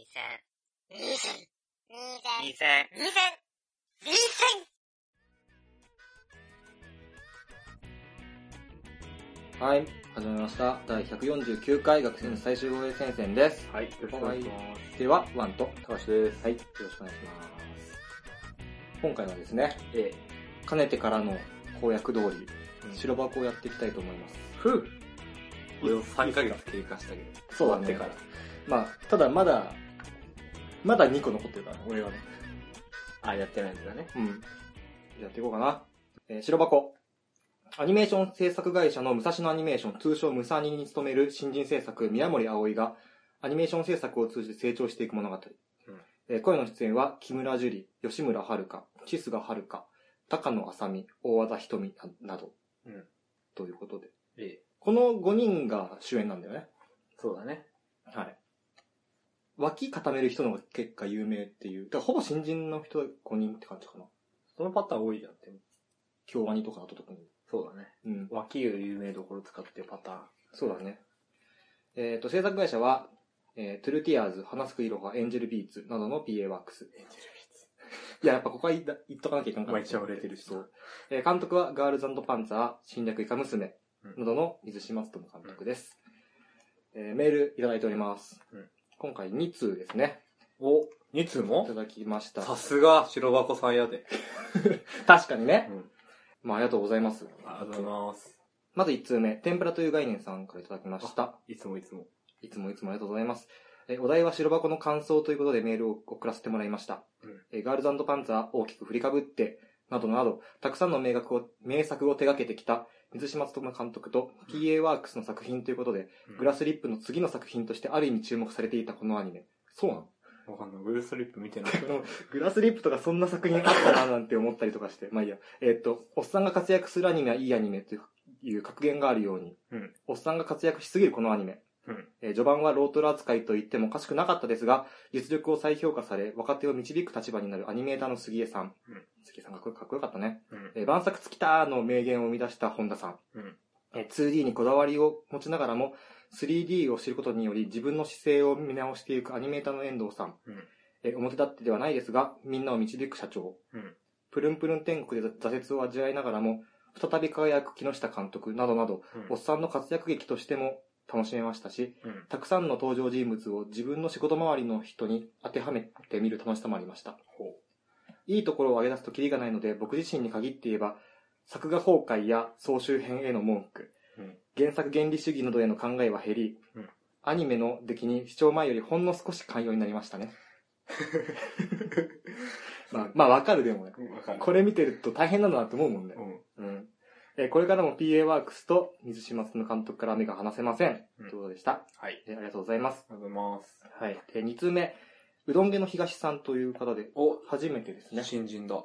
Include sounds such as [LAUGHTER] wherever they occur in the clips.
二千、二千、二千、二千、二千はい、始まりました。第149回学生の最終防衛戦線です。はい、よろしくお願いします。では、ワンと、高橋です。はい、よろしくお願いします。今回はですね、えかねてからの公約通り、え、白箱をやっていきたいと思います。ふうこれを3ヶ月経過したけど。そうだね終わってまあ、ただまだ、まだ2個残ってるからね、俺はね。あ、やってないんだね。うん。やっていこうかな。えー白箱。アニメーション制作会社の武蔵野アニメーション、通称ムサニに勤める新人制作、宮森葵が、アニメーション制作を通じて成長していく物語。えー声の出演は、木村樹里、吉村遥、千須賀遥、高野麻美、大和田瞳ななど、うん。ということで。ええ、この5人が主演なんだよね。そうだね。はい。脇固める人の方が結果有名っていう。だからほぼ新人の人5人って感じかな。そのパターン多いじゃんって。京アニとかだと特に。そうだね。うん。脇湯有名どころ使ってるパターン。そうだね。えっ、と、制作会社は、えートゥルティアーズ、花すくいろは、エンジェルビーツなどの PA ワークス。エンジェルビー [LAUGHS] いや、やっぱここは言った言っとかなきゃいかんか [LAUGHS] まあ一番売れてるしそう。えー監督は、ガールズパンツァー、侵略イカ娘うんなどの水島努監督です。えーメールいただいております。うん今回2通ですね。お、2通いもただきました。さすが、白箱さんやで。[LAUGHS] 確かにね。うん。まあ、ありがとうございます。ありがとうございます。まず1通目、天ぷらという概念さんからいただきました。いつもいつも。いつもいつもありがとうございます。えーお題は白箱の感想ということでメールを送らせてもらいました。うんえーガールズパンツァー大きく振りかぶって、などなど、たくさんの名作を名作を手掛けてきた水島努監督と PA ワークスの作品ということで、グラスリップの次の作品としてある意味注目されていたこのアニメ。そうなの？わかんない。グルーストリップ見てない。グラスリップとかそんな作品あったななんて思ったりとかして。まあいいや。えーっと、おっさんが活躍するアニメはいいアニメという格言があるように、うんおっさんが活躍しすぎるこのアニメ。序盤はロートル扱いと言ってもおかしくなかったですが、実力を再評価され、若手を導く立場になるアニメーターの杉江さん。うん杉江さんかっこよかっこよかったね。うん。えー晩作尽きたーの名言を生み出した本田さん。うん。えー 2D にこだわりを持ちながらも、3D を知ることにより自分の姿勢を見直していくアニメーターの遠藤さん。うん。えー表立ってではないですが、みんなを導く社長。うん。プルンプルン天国で挫折を味わいながらも、再び輝く木下監督などなど、おっさんの活躍劇としても楽しめましたし、うん。たくさんの登場人物を自分の仕事周りの人に当てはめてみる楽しさもありました。ほいいところを挙げ出すとキリがないので、僕自身に限って言えば、作画崩壊や総集編への文句、うん原作原理主義などへの考えは減り、うんアニメの出来に視聴前よりほんの少し寛容になりましたね。[LAUGHS] まあ、まあわかるでもね。これ見てると大変なんだなって思うもんね。うん。うん。えーこれからも PA ワークスと水島の監督から目が離せません。うんということでした？はい。えーありがとうございます。ありがとうございます。はい。で、2通目。うどん家の東さんという方で、お、初めてですね。新人だ。[LAUGHS]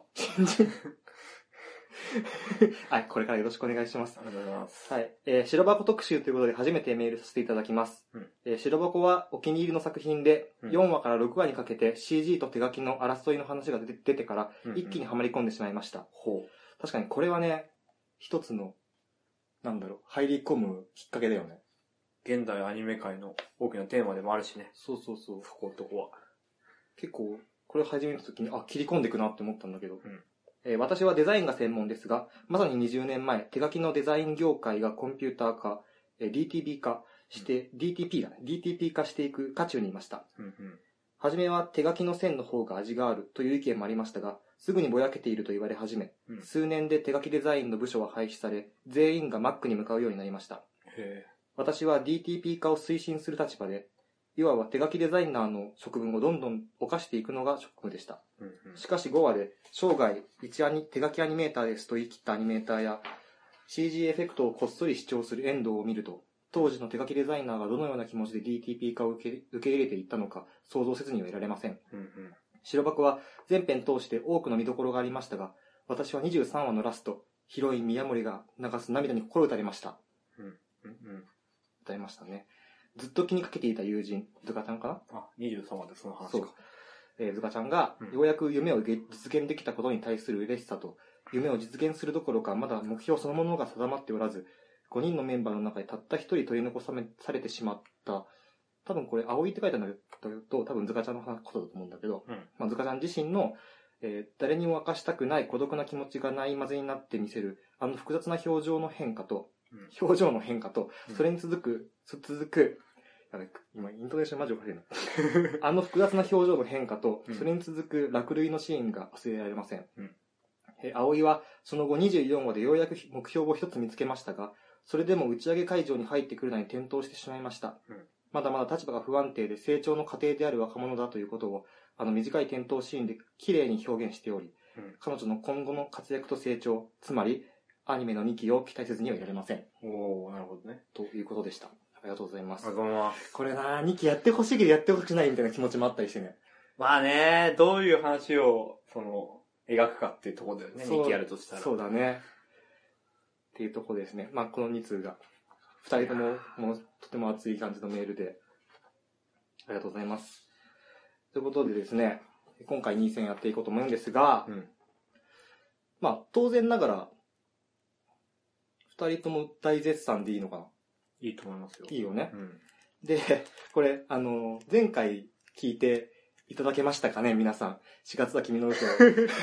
はい、これからよろしくお願いします。ありがとうございます。はい。えー白箱特集ということで初めてメールさせていただきます。うんえー白箱はお気に入りの作品で、うん4話から6話にかけて CG と手書きの争いの話が出てから、うん一気にはまり込んでしまいました。ほ確かにこれはね、一つの、なんだろう、入り込むきっかけだよね。う。現代アニメ界の大きなテーマでもあるしね。そうそうそう。そこ、とこは。結構、これを始めた時に、あ、切り込んでいくなって思ったんだけど、んえー私はデザインが専門ですが、まさに20年前、手書きのデザイン業界がコンピューター化、えー DTP 化して、DTP だね。DTP 化していく渦中にいました。うんうん。はじめは手書きの線の方が味があるという意見もありましたが、すぐにぼやけていると言われ始め、うん数年で手書きデザインの部署は廃止され、全員が Mac に向かうようになりました。へ私は DTP 化を推進する立場で、いわば手書きデザイナーの職分をどんどん犯していくのが職務でした。うんうん。しかし5話で、生涯一アニ手書きアニメーターですと言い切ったアニメーターや、CG エフェクトをこっそり主張する遠藤を見ると、当時の手書きデザイナーがどのような気持ちで DTP 化を受け受け入れていったのか想像せずにはいられません。うんうん。白箱は全編通して多くの見どころがありましたが、私は23話のラスト、ヒロイン宮森が流す涙に心打たれました。うんうん。歌いましたね。ずっと気にかけていた友人、ズカちゃんかな？あ、23話でその話そうか。。えーズカちゃんがうん、ようやく夢を実現できたことに対する嬉しさと、夢を実現するどころか、まだ目標そのものが定まっておらず、5人のメンバーの中でたった一人取り残されてしまった多分これ、葵って書いてあるんだけど、多分ズカちゃんのことだと思うんだけど、うんまあ、ズカちゃん自身の、えー誰にも明かしたくない孤独な気持ちがないまぜになって見せる、あの複雑な表情の変化と、うん表情の変化とうん、それに続く、つ続く、今、イントネーションマジおかしいな。[LAUGHS] あの複雑な表情の変化とう、んそれに続く落類のシーンが忘れられません。うんえー葵は、その後24話でようやく目標を一つ見つけましたが、それでも打ち上げ会場に入ってくるのに転倒してしまいました。うんまだまだ立場が不安定で成長の過程である若者だということを、あの短い転倒シーンで綺麗に表現しており、うん彼女の今後の活躍と成長、つまり、アニメの2期を期待せずにはいられません。おー、なるほどね。ということでした。ありがとうございますありが。とうございます。これな2期やってほしいけどやってほしくないみたいな気持ちもあったりしてね。まあね、どういう話を、その、描くかっていうところだよね、そう2期やるとしたら。そうだね。っていうところですね。まあ、この2通が、2人とも、もう、とても熱い感じのメールで、ありがとうございます。ということでですね、今回2戦やっていこうと思うんですが、うん。まあ、当然ながら、2人とも大絶賛でいいのかないいと思いますよ。いいよね。うん。で、これ、あの、前回聞いていただけましたかね、皆さん。4月は君の嘘。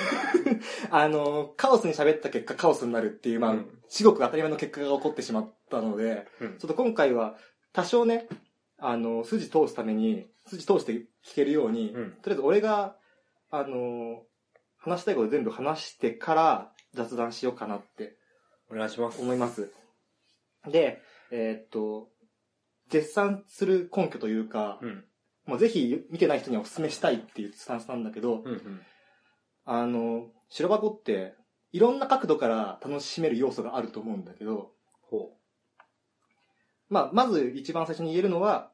[LAUGHS] あの、カオスに喋った結果カオスになるっていう、まあ、うん至極当たり前の結果が起こってしまったので、うんちょっと今回は多少ね、あの、筋通すために、筋通して聞けるように、うんとりあえず俺が、あの、話したいこと全部話してから雑談しようかなってお願いします。思います。で、えーっと、絶賛する根拠というか、うん。もうぜひ見てない人にはお勧めしたいっていうスタンスなんだけど、うんうん。あの、白箱って、いろんな角度から楽しめる要素があると思うんだけど、ほまあ、まず一番最初に言えるのは、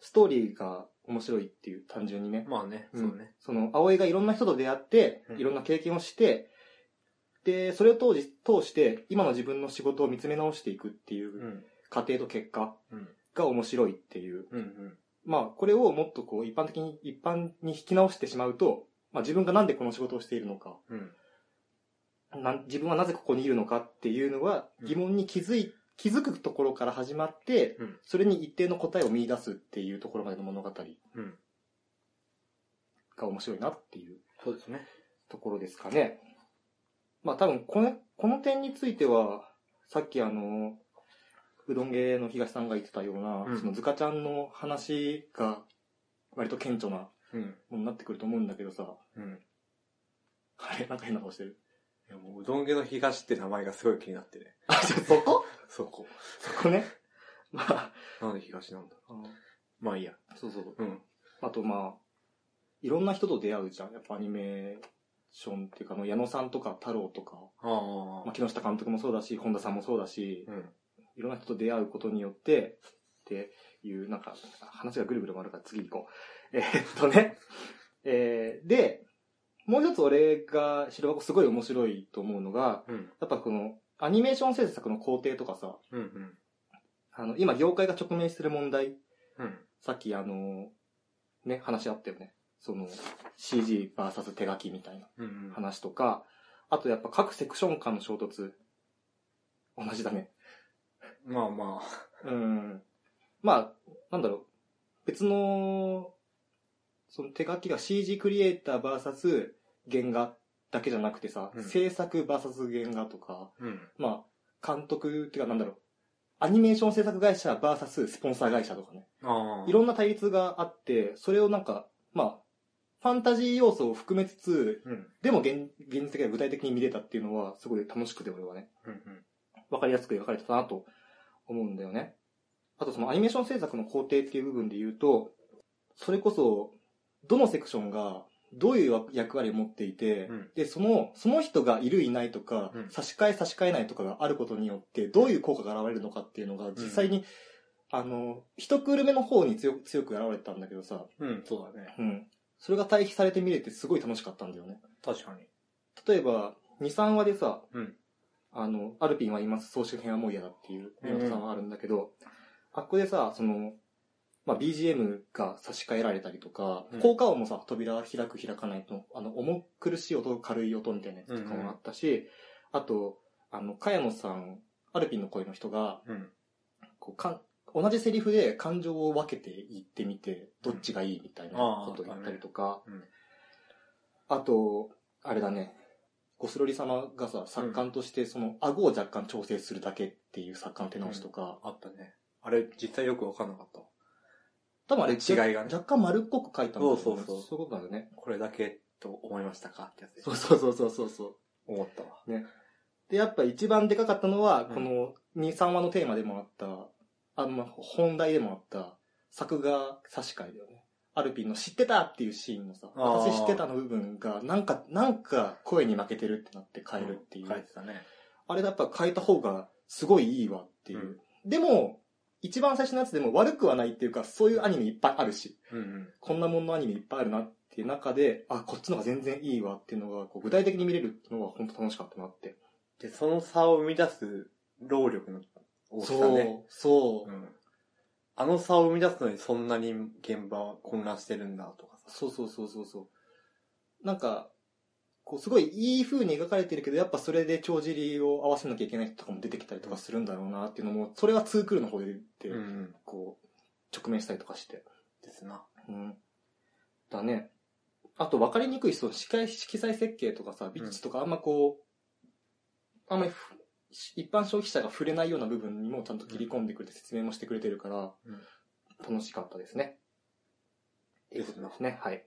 ストーリーが面白いっていう単純にねう。。まあね、うんそうね。その、葵がいろんな人と出会ってう、んいろんな経験をして、で、それを通じ通して、今の自分の仕事を見つめ直していくっていううん過程と結果うん。が面白いっていう。うんうん。まあ、これをもっとこう、一般的に、一般に引き直してしまうと、まあ自分がなんでこの仕事をしているのか、うん。なん自分はなぜここにいるのかっていうのはうん疑問に気づい、気づくところから始まって、うんそれに一定の答えを見出すっていうところまでの物語うん。が面白いなっていうそうですね。ところですかね。まあ多分この、この点については、さっきあの、うどん芸の東さんが言ってたような、うんそのズカちゃんの話が割と顕著なうん。ものになってくると思うんだけどさ、うん。あれなんか変な顔してる。いやもう、うどん家の東って名前がすごい気になってね。あ、そそこ？[LAUGHS] そこ。そこね。[LAUGHS] まあ、なんで東なんだあのまあいいや。そうそう。うん。あとまあ、いろんな人と出会うじゃん。やっぱアニメーションっていうか、あの矢野さんとか太郎とか、あまあ、木下監督もそうだし、本田さんもそうだし、あ。うん。いろんな人と出会うことによって、っていう、なんか、話がぐるぐる回るから次行こう。[LAUGHS] えーっとね。えー、で、もう一つ俺が白箱すごい面白いと思うのが、うん。やっぱこの、アニメーション制作の工程とかさ、うんうん。あの、今業界が直面してる問題、うん。さっきあの、ね、話あったよね。その、CGVS 手書きみたいなうんうん。話とか、あとやっぱ各セクション間の衝突、同じだね。まあまうん。まあ、なんだろう。別の、その手書きが CG クリエイター VS 原画だけじゃなくてさ、うん制作 VS 原画とか、あ。うん。まあ、監督っていうかなんだろう。アニメーション制作会社 VS スポンサー会社とかね。ああ。いろんな対立があって、それをなんか、まあ、ファンタジー要素を含めつつ、うん。でも現現実的には具体的に見れたっていうのは、すごい楽しくて俺はね。うんうん。わかりやすく描かれてたなと思うんだよね。あとそのアニメーション制作の工程っていう部分で言うと、それこそ、どのセクションがどういう役割を持っていて、うんで、その、その人がいるいないとか、うん差し替え差し替えないとかがあることによって、どういう効果が現れるのかっていうのが、実際に、あの、一クール目の方に強く強く現れてたんだけどさ、うん、そうだね。うん。それが対比されて見れてすごい楽しかったんだよね。確かに。例えば、2、3話でさ、うんあの、アルピンは言います、総集編はもう嫌だっていう、宮本さんはあるんだけど、あっこでさ、その、まあ、BGM が差し替えられたりとか、うん。効果音もさ、扉開く開かないと、あの、重苦しい音、軽い音みたいなやつとかもあったし、あと、あの、茅野さん、アルピンの声の人が、うん。こう、かん、同じセリフで感情を分けて言ってみて、どっちがいいみたいなことを言ったりとか、うん。あと、あれだね、ゴスロリ様がさ、作家としてその、顎を若干調整するだけっていう作家の手直しとか、あったね。あれ、実際よくわかんなかったわ。多分あれ違いがね若干丸っこく書いたんだよねそうそうそうそういうことだよね。これだけと思いましたか？ってやつそうそうそうそうそう。思ったわ。で、やっぱ一番でかかったのは、うんこの2、3話のテーマでもあった、あの、まあ本題でもあった、作画差し替えだよね。アルピンの知ってたっていうシーンのさ、私知ってたの部分が、なんか、なんか声に負けてるってなって変えるっていう。書いてたね。あれだやっぱ変えた方がすごいいいわっていう。でも、一番最初のやつでも悪くはないっていうか、そういうアニメいっぱいあるし、うんうん。こんなもんのアニメいっぱいあるなっていう中で、あ、こっちの方が全然いいわっていうのが、こう具体的に見れるのが本当楽しかったなって。で、その差を生み出す労力の大きさね。そう、そう、うん。あの差を生み出すのにそんなに現場は混乱してるんだとかさ。そうそうそうそうそう。なんか、こうすごいいい風に描かれてるけど、やっぱそれで帳尻を合わせなきゃいけない人とかも出てきたりとかするんだろうなっていうのも、それはツークールの方で言って、うんうん。こう、直面したりとかして。ですな。うん。だね。あと分かりにくい、その色彩色彩設計とかさ、ビッチとかあんまこう、あんまりふ一般消費者が触れないような部分にもちゃんと切り込んでくれて説明もしてくれてるから、うん楽しかったですね。ということですね。はい。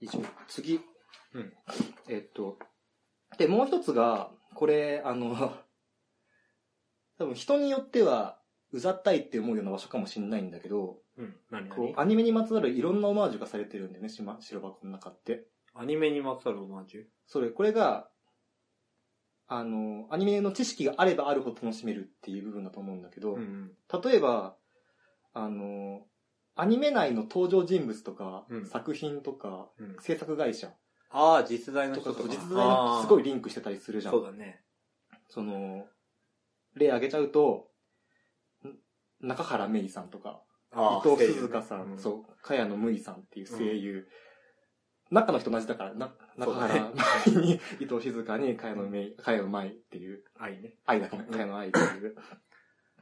以上。次。うんえっと、で、もう一つが、これ、あの、[LAUGHS] 多分人によっては、うざったいって思うような場所かもしれないんだけど、うん。何何？こう、アニメにまつわるいろんなオマージュがされてるんだよね、白箱の中って。アニメにまつわるオマージュ？それ、これが、あの、アニメの知識があればあるほど楽しめるっていう部分だと思うんだけど、ん。例えば、あの、アニメ内の登場人物とか、うん作品とか、うん。制作会社ああ、実在のとかと人とか。実在のすごいリリンクしてたりするじゃん。そうだね。その、例挙げちゃうと、ん中原芽衣さんとか、あ伊藤鈴香さん、う。そう、茅野むいさんっていう声優。中の人同じだから、な。中原ね舞に、伊藤静香に茅野めい、茅野舞っていう、愛ね。愛だから、茅野愛っていう。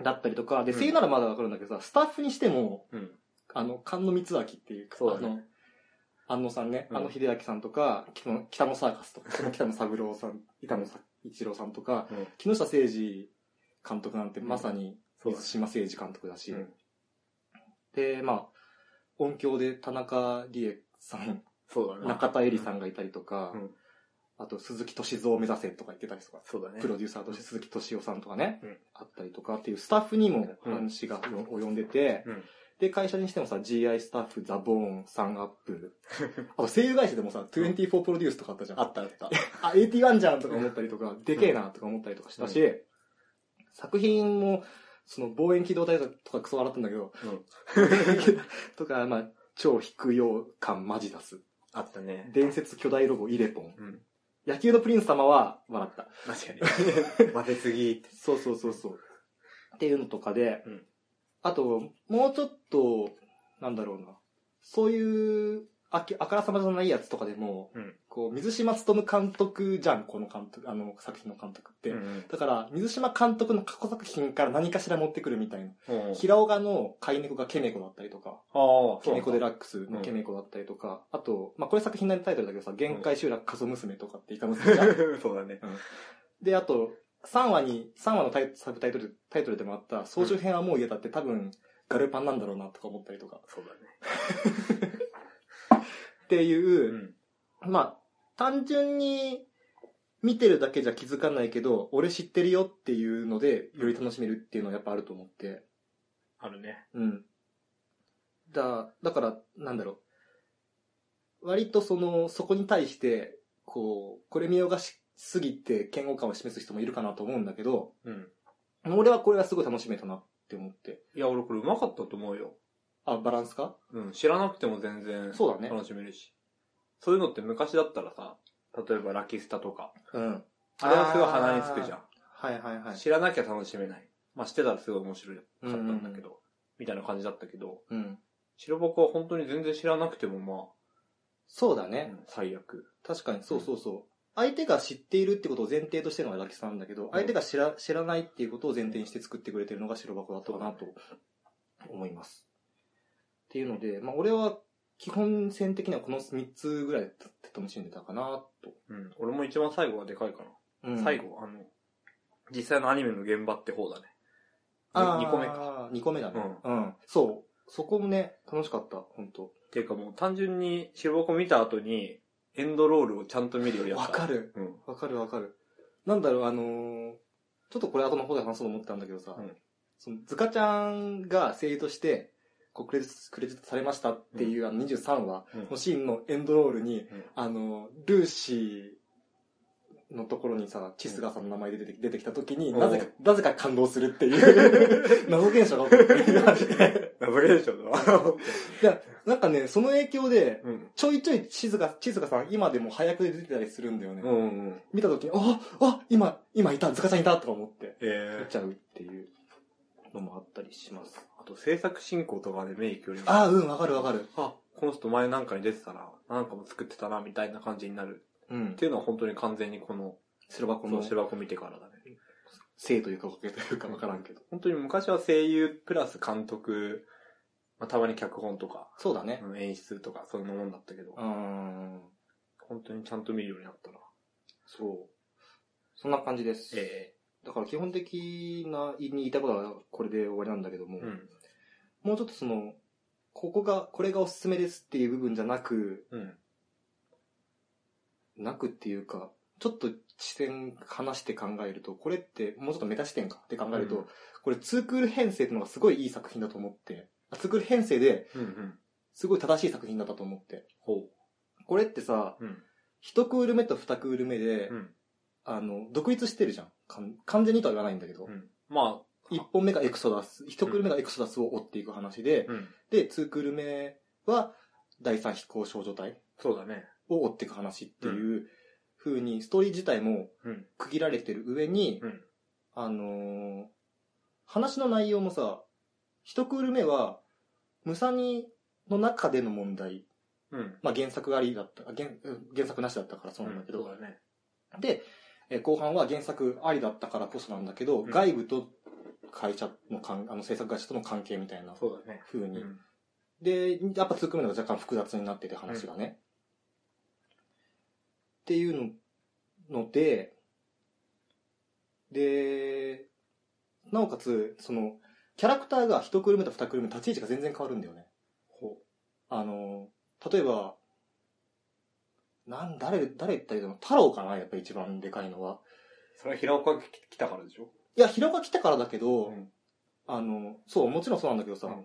だったりとか、で、うん。声優ならまだわかるんだけどさ、スタッフにしても、うん。あの、菅野光明っていう、そう安野さんね、うん。あの秀明さんとか、北野サーカスとか、そ [LAUGHS] の北野三郎さん、板野さ一郎さんとか、うん。木下誠二監督なんてまさにそうだ水島誠二監督だし、うん。で、まあ、音響で田中理恵さん、そうだね。中田絵里さんがいたりとか、うんあと鈴木敏夫を目指せとか言ってたりとか、そうだね。プロデューサーとして鈴木敏夫さんとかね、うんあったりとかっていうスタッフにも話が及んでて、うん。で、会社にしてもさ、GI スタッフ、ザ・ボーン、サンアップ、[LAUGHS] あと声優会社でもさ、24プロデュースとかあったじゃん。あったあった。あ、81じゃんとか思ったりとか、でけえなとか思ったりとかしたし、作品も、その望遠機動隊とかクソ笑ったんだけど、うん。[LAUGHS] とか、まあ、超低揚感マジ出す。あったね。伝説巨大ロゴイレポン。うん。野球のプリンス様は笑った。確かに。[LAUGHS] 混ぜすぎって。そうそうそうそう。っていうのとかで、うんあと、もうちょっと、なんだろうな。そういう、あきあからさまじゃないやつとかでも、うんこう、水島努監督じゃん、この監督、あの作品の監督って。うんだから、水島監督の過去作品から何かしら持ってくるみたいな。うん。平岡の飼い猫がケメコだったりとか、ああ、ケメコデララックスのケメコだったりとか、あと、まあ、これ作品のタイトルだけどさ、限界集落過疎娘とかってイカ娘じゃん。[LAUGHS] そうだね。で、あと、3話に、3話のタイサブタイトル、タイトルでもあった、総集編はもう家だって多分、ガルパンなんだろうなとか思ったりとか。そうだね。[LAUGHS] っていうう、ん。まあ、単純に見てるだけじゃ気づかないけど、俺知ってるよっていうので、より楽しめるっていうのはやっぱあると思って。あるね。うん。だ、だから、なんだろう。割とその、そこに対して、こう、これ見よがしすぎて嫌悪感を示す人もいるかなと思うんだけど、うん。俺はこれはすごい楽しめたなって思って。いや、俺これうまかったと思うよ。あ、バランスか？うん。知らなくても全然そうだね。楽しめるし。そういうのって昔だったらさ、例えばラキスタとか、うん。あれはすごい鼻につくじゃん。はいはいはい。知らなきゃ楽しめない。まあ、知ってたらすごい面白かったんだけど、みたいな感じだったけど、うん。白箱は本当に全然知らなくてもまあ、そうだね。うん最悪。確かに、そうそうそ相手が知っているってことを前提としてるのがラキさんだけど、相手が知ら知らないっていうことを前提にして作ってくれてるのが白箱だったかなと思います。っていうので、まあ俺は基本線的にはこの3つぐらいで楽しんでたかなと。うん。俺も一番最後がでかいかな。うん最後、あの、実際のアニメの現場って方だね。あ2個目か。2個目だね。うん。そう。そこもね、楽しかった、本当っていうかもう単純に白箱見た後に、エンドロールをちゃんと見るよりやった。わかる。うん。わかるわかる。なんだろう、あのーちょっとこれ後の方で話そうと思ったんだけどさ、うんそのズカちゃんが声優として、こうクレジット、クレジットされましたっていう、あの23話うん。のシーンのエンドロールに、うん。あの、ルーシーのところにさ、チスガーさんの名前で出て出てきた時に、うん。なぜか、なぜか感動するっていう、[LAUGHS] 謎現象が起こってマジでラブレーションだわ。[LAUGHS] いや、なんかね、その影響で、うん。ちょいちょいチスガ、チスガさん今でも早くで出てたりするんだよね。見た時に、あ、あ、今、今いた、ズカちゃんいたとか思って、え見ちゃうっていうのもあったりします。あと制作進行とかで目いくよりもああ、うん、わかるわかる。あ、この人前なんかに出てたな、なんかも作ってたな、みたいな感じになる。うんっ。ていうのは本当に完全にこの、こ白箱のの白箱見てからだね。性というか、けというかわからんけど。本当に昔は声優プラス監督、まあ、たまに脚本とか、そうだね。うん演出とか、そういうもんだったけどう、ーん。本当にちゃんと見るようになったな。そう。そんな感じです。えだから基本的な、言いたいことはこれで終わりなんだけども、えうん。もうちょっとその、ここが、これがおすすめですっていう部分じゃなく、うん。なくっていうか、ちょっと視点離して考えると、これってもうちょっとメタ視点かって考えると、うんこれツークール編成っていうのがすごいいい作品だと思って、あツークール編成でうんうん。すごい正しい作品だったと思って。ほこれってさ、う。うん。一クール目と二クール目で、うん。あの、独立してるじゃん。完全にとは言わないんだけど。うん。まあ、一本目がエクソダス、一クール目がエクソダスを追っていく話で、うん。で、ツークール目は第三飛行少女隊そうだね。を追っていく話っていう風に、ストーリー自体もうん。区切られてる上に、うん。あのー話の内容もさ、一クール目は、ムサニの中での問題、うん。まあ原作ありだった、あ原うん原作なしだったからそうなんだけど、そうだね。で、えー後半は原作ありだったからこそなんだけど、うん外部と会社の関、あの制作会社との関係みたいなそうだね。風に。うん。で、やっぱ2クール目が若干複雑になってて話がね。っていうのので、で、なおかつ、その、キャラクターが1クール目と2クール目立ち位置が全然変わるんだよね。ほあの、例えば、なん、誰、誰言ったらいいの太郎かなやっぱ一番でかいのは。う。それは平岡が来たからでしょ？いや、平岡来たからだけど、うんあの、そう、もちろんそうなんだけどさ、うん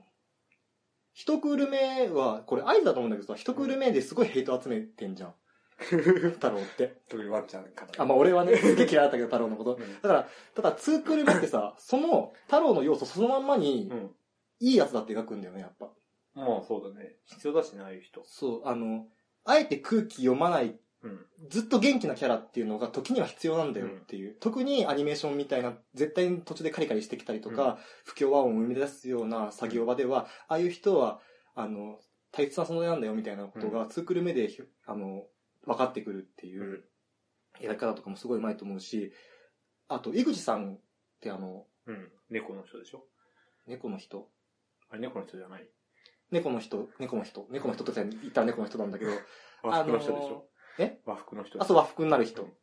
一クール目は、これ合図だと思うんだけどさ、一クール目ですごいヘイト集めてんじゃん。[LAUGHS] 太郎って。特にワンちゃんから。あ、まあ俺はね、すげえ嫌いだったけど、太郎のこと。うんだから、ただ、ツークール目ってさ、その太郎の要素そのまんまにう、ん。いいやつだって描くんだよね、やっぱ。まあそうだね。必要だしね、ああいう人。そう、あの、あえて空気読まない、うん。ずっと元気なキャラっていうのが時には必要なんだよっていう。特にアニメーションみたいな、絶対に途中でカリカリしてきたりとか、うん不協和音を生み出すような作業場では、ああいう人は、あの、大切な存在なんだよみたいなことが、ツークル目でひ、あの、分かってくるっていうう描き方とかもすごいうまいと思うし、あと、井口さんってあの、うん。猫の人でしょ？猫の人。あれ猫の人じゃない？猫の人、猫の人、猫の人とか言ったら猫の人なんだけど、和服の人でしょ？え？和服の人あ、そう、和服になる人うん。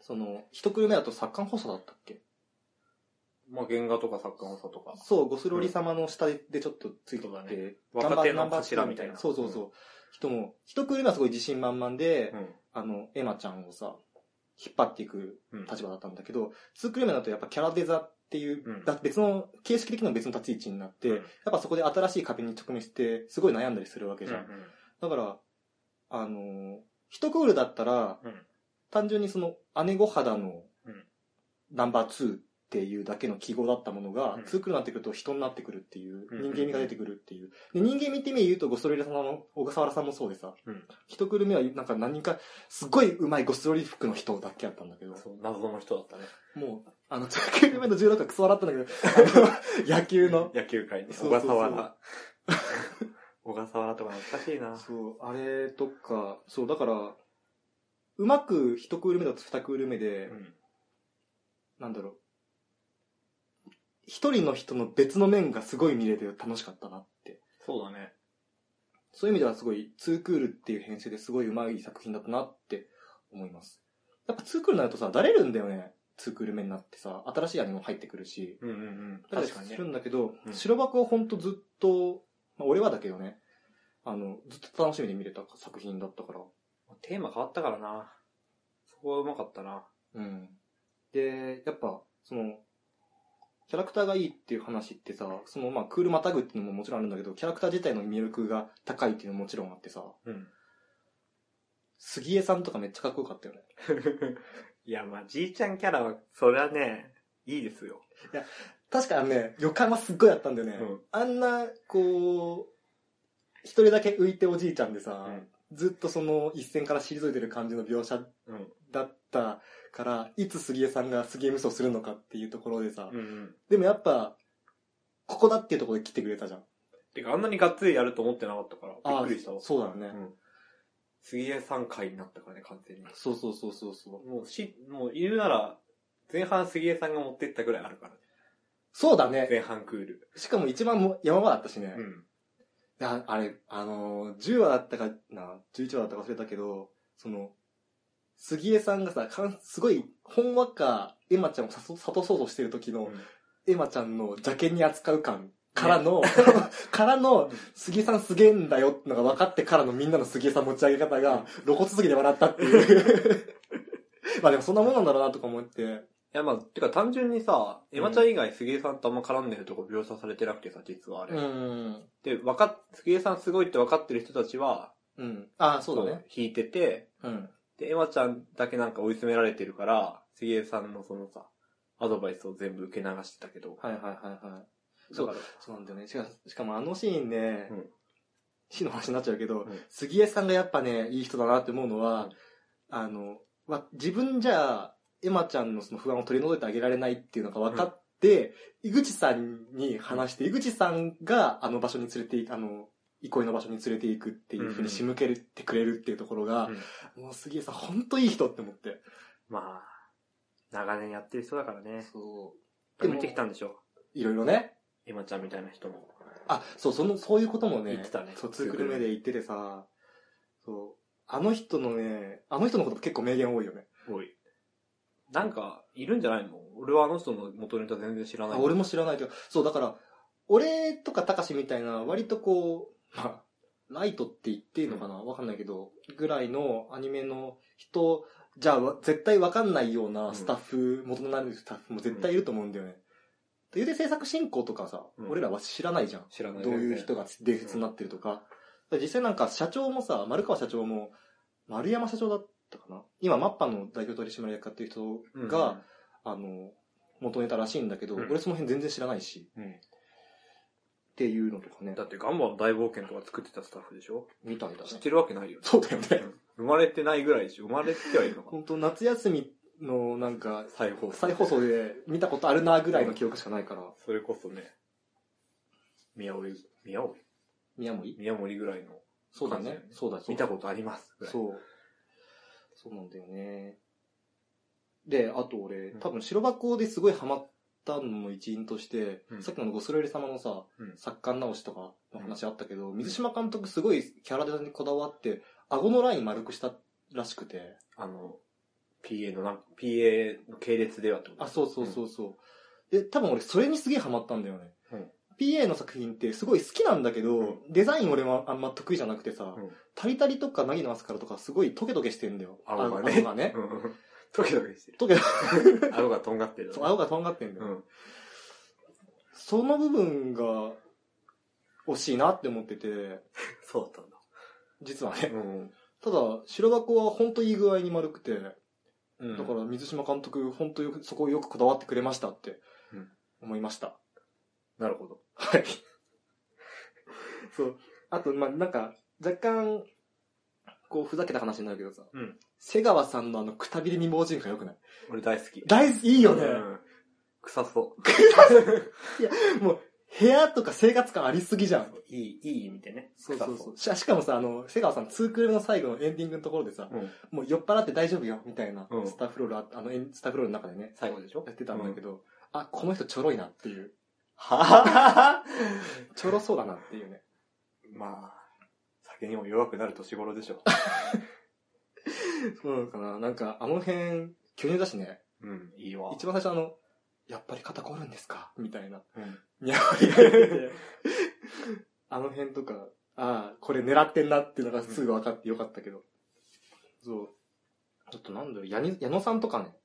その、一クル目だと作家補佐だったっけ？まあ原画とか作家の差とか。そう、ゴスロリ様の下でちょっとついてて、ね若手のナンバー頭みたいなそうそうそう。人も、一クール目はすごい自信満々で、うん。あの、エマちゃんをさ、引っ張っていくうん。立場だったんだけど、ツークール目だとやっぱキャラデザっていう、うん。だ別の、形式的にも別の立ち位置になって、うん。やっぱそこで新しい壁に直面して、すごい悩んだりするわけじゃん。だから、あのー一クールだったら、うん。単純にその姉御肌のうん。ナンバー2っていうだけの記号だったものが、うん。ツークールになってくると人になってくるっていう、うん人間味が出てくるっていう。で人間味って意味で言うとゴスロリさんの小笠原さんもそうでさ、うん。一クール目はなんか何人か、すごい上手いゴスロリ服の人だけやったんだけど、そう、謎の人だったね。もう、あの、ツークール目の16はクソ笑ったんだけど、あの、野球の、[LAUGHS] 野球界に。小そうそうそう笠原。[LAUGHS] 小笠原とか懐かしいな。そう、あれとか、そう、だから、うまく一クール目だと二クール目で、うん。なんだろう。一人の人の別の面がすごい見れて楽しかったなって。そうだね。そういう意味ではすごい、ツークールっていう編成ですごい上手い作品だったなって思います。やっぱツークールになるとさ、だれるんだよね。ツークール目になってさ、新しいアニメも入ってくるし。うんうんうん。だ確かにねする。んだけど、うん白箱はほんとずっと、まあ、俺はだけどね、あの、ずっと楽しみに見れた作品だったから。テーマ変わったからな。そこはうまかったな。うん。で、やっぱ、その、キャラクターがいいっていう話ってさ、そのまあクールまたぐっていうのももちろんあるんだけど、キャラクター自体の魅力が高いっていうのももちろんあってさ、うん。杉江さんとかめっちゃかっこよかったよね。[LAUGHS] いや、まあ、じいちゃんキャラは、それはね、いいですよ。確かにね、予感はすっごいあったんだよね。うんあんな、こう、一人だけ浮いておじいちゃんでさ、うんずっとその一線から退いてる感じの描写うん。だったから、いつ杉江さんが杉江無双するのかっていうところでさ、うんうん。でもやっぱ、ここだっていうところで来てくれたじゃん。てか、あんなにがっつりやると思ってなかったから、びっくりしたわ。そうだよね。うん。杉江さん回になったからね、完全に。そうそうそうそうそう。もうし、もういるなら、前半杉江さんが持ってったぐらいあるから。そうだね。前半クール。しかも一番も山場だったしね。うん。いや、あれ、あのー、10話だったかな、11話だったか忘れたけど、その、杉江さんがさ、かんすごい、ほんわか、エマちゃんを諭諭そうとしてる時の、うんエマちゃんの邪険に扱う感からの、[LAUGHS] からの、杉江さんすげえんだよってのが分かってからのみんなの杉江さん持ち上げ方が、露骨すぎて笑ったっていう。[LAUGHS] まあでもそんなもんなんだろうなとか思って。いや、まあ、てか単純にさ、エマちゃん以外杉江さんとあんま絡んでるとこ描写されてなくてさ、実はあれ。ん。で、わかっ、杉江さんすごいって分かってる人たちは、うん。ああ、そうだね。引いてて、うん。で、エマちゃんだけなんか追い詰められてるから、杉江さんのそのさ、アドバイスを全部受け流してたけど。はいはいはいはい。だから、そうなんだよね。しかしかもあのシーンね、うんシーンの話になっちゃうけど、うん杉江さんがやっぱね、いい人だなって思うのは、うんあの、わ自分じゃ、エマちゃんのその不安を取り除いてあげられないっていうのが分かって、井口さんに話して、井口さんがあの場所に連れてあの、憩いの場所に連れていくっていうふうに仕向けてくれるっていうところが、もう杉江さんほんといい人って思って。まあ、長年やってる人だからね。そう。でも見てきたんでしょ。いろいろね。エマちゃんみたいな人も。あ、そう、その、そういうこともね、言ってたねそう、ツークル目で言っててさ、そう、あの人のね、あの人のこと結構名言多いよね。おい。なんか、いるんじゃないの？俺はあの人の元ネタ全然知らない。あ俺も知らないけど、そう、だから、俺とか高しみたいな、割とこう、まあ、ライトって言っていいのかな？わかんないけど、ぐらいのアニメの人、じゃあ、わ絶対わかんないようなスタッフ、元となるスタッフも絶対いると思うんだよね。で、で制作進行とかさ、うん俺らは知らないじゃん。知らない。どういう人が伝説になってるとか。実際なんか社長もさ、丸川社長も、丸山社長だったかな今、マッパの代表取締役っていう人うんが、、あの、元ネタらしいんだけど、うん俺その辺全然知らないし、うん。っていうのとかねだ。ってガンバの大冒険とか作ってたスタッフでしょ？みたいだね。知ってるわけないよね。そうだよね。うん生まれてないぐらいでしょ？生まれてはいるのか本当夏休みのなんか、再放送。再放送で見たことあるなぐらいの記憶しかないから、それこそね、宮森、宮森？宮森？宮森ぐらいの。そうだね。そうだ、そうだ見たことあります。う。そう。そうなんだよね。で、あと俺うん、多分白箱ですごいハマったのの一因として、うんさっきのゴスロリ様のさ、うん作家直しとかの話あったけど、水島監督すごいキャラデザにこだわって、顎のライン丸くしたらしくて、あの、PA のなん、PA の系列ではってこと？あ、そうそうそうそう。で、多分俺それにすげえハマったんだよね。うん PA の作品ってすごい好きなんだけど、うんデザイン俺はあんま得意じゃなくてさ、うんタリタリとかナギのアスカルとかすごいトゲトゲしてんだよ。顎がね。顎がね。トゲトゲしてる。トゲ顎 [LAUGHS] がとんがってる。そう、青がとんがってんだよ。うん。その部分が惜しいなって思ってて、そうだったんだ。実はね。うん。ただ、白箱は本当いい具合に丸くて、うん。だから水島監督本当よく、そこをよくこだわってくれましたってうん思いました。なるほど。はい。[LAUGHS] そう。あと、まあ、なんか、若干、こう、ふざけた話になるけどさ、うん。瀬川さんのあの、くたびれ未亡人感よくない？俺大好き。大好き、いいよね。うん。臭そ [LAUGHS] もう、部屋とか生活感ありすぎじゃん。いい、いい意味でね。そうそうそう。ししかもさ、あの、瀬川さん、ツークルメの最後のエンディングのところでさ、うん。もう酔っ払って大丈夫よ、みたいな、うんスタッフロールあ、あの、エンスタッフロールの中でね、最後でしょ？やってたんだけど、あ、この人ちょろいなっていう。ははちょろそうだなっていうね。まあ、酒にも弱くなる年頃でしょ。[LAUGHS] そうなのかななんか、あの辺、巨乳だしね、うん、いいわ。一番最初あの、やっぱり肩凝るんですか？みたいな。うん。にゃおりが言ってて、[LAUGHS] あの辺とか、ああ、これ狙ってんなっていうのがすぐ分かってよかったけど。そう。あとなんだろう、矢野さんとかね。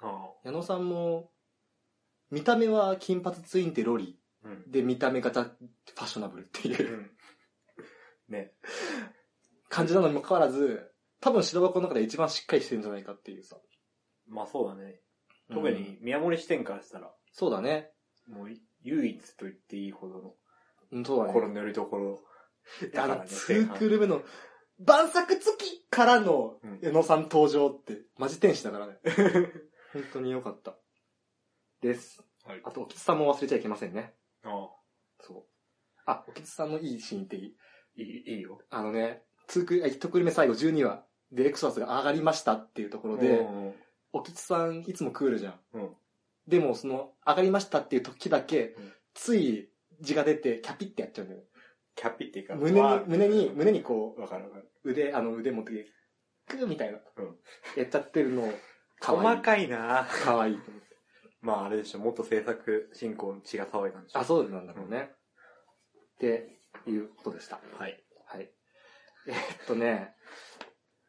あ矢野さんも、見た目は金髪ツインテロリ。あ。うん。で、見た目がザ・ファッショナブルっていううん [LAUGHS] ね。感じなのにもかかわらず、多分白箱の中で一番しっかりしてるんじゃないかっていうさ。まあそうだね。特うんに宮森視点からしたら、そうだね。もう唯一と言っていいほどのうんそうだね。心のよりどころ。だあの、からねツークル目の、晩作付きからのうん矢野さん登場って、マジ天使だからね。[LAUGHS] 本当に良かった。です。はいあと、おきつさんも忘れちゃいけませんね。あそう。あ、おきつさんのいいシーンっていい？いい、いいよ。あのね、ツークル、あ一クル目最後12話でエクソダスが上がりましたっていうところで、うんおきつさんいつもクールじゃん。うん。でも、その、上がりましたっていう時だけ、うんつい字が出て、キャピってやっちゃうんだよね。キャッピっていうか、胸にまあ、胸に、胸にこわかるわかる。う、腕、あの腕持ってきて、クーみたいな。うんやっちゃってるの、かわいい。細かいなかわいいと思って。まああれでしょ、元制作進行の血が騒いだんでしょ。あ、そうなんだろうね。っていうことでした。はい。はい。えーっとね、